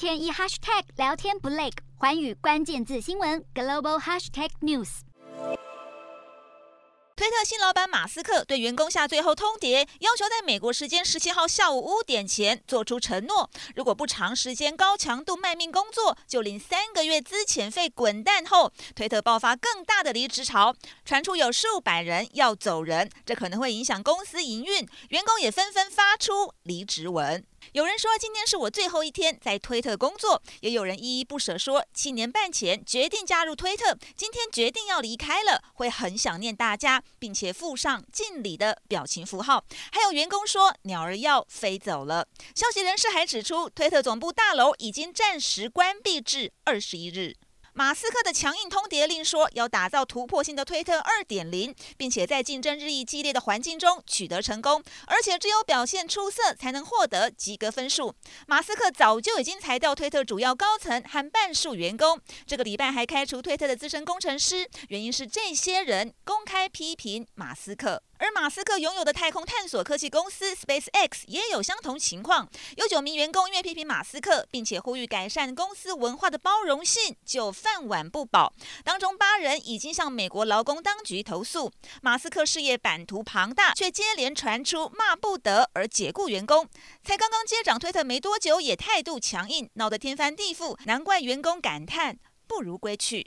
天一 hashtag 聊天不累，环宇关键字新闻 global hashtag news。推特新老板马斯克对员工下最后通牒，要求在美国时间十七号下午五点前做出承诺，如果不长时间高强度卖命工作，就领三个月资遣费滚蛋后，推特爆发更大的离职潮，传出有数百人要走人，这可能会影响公司营运，员工也纷纷发出离职文。有人说今天是我最后一天在推特工作，也有人依依不舍说七年半前决定加入推特，今天决定要离开了，会很想念大家，并且附上敬礼的表情符号。还有员工说鸟儿要飞走了。消息人士还指出，推特总部大楼已经暂时关闭至二十一日。马斯克的强硬通牒令说，要打造突破性的推特二点零，并且在竞争日益激烈的环境中取得成功，而且只有表现出色才能获得及格分数。马斯克早就已经裁掉推特主要高层和半数员工，这个礼拜还开除推特的资深工程师，原因是这些人公开批评马斯克。而马斯克拥有的太空探索科技公司 SpaceX 也有相同情况，有九名员工因为批评马斯克，并且呼吁改善公司文化的包容性，就饭碗不保。当中八人已经向美国劳工当局投诉。马斯克事业版图庞大，却接连传出骂不得而解雇员工。才刚刚接掌推特没多久，也态度强硬，闹得天翻地覆，难怪员工感叹不如归去。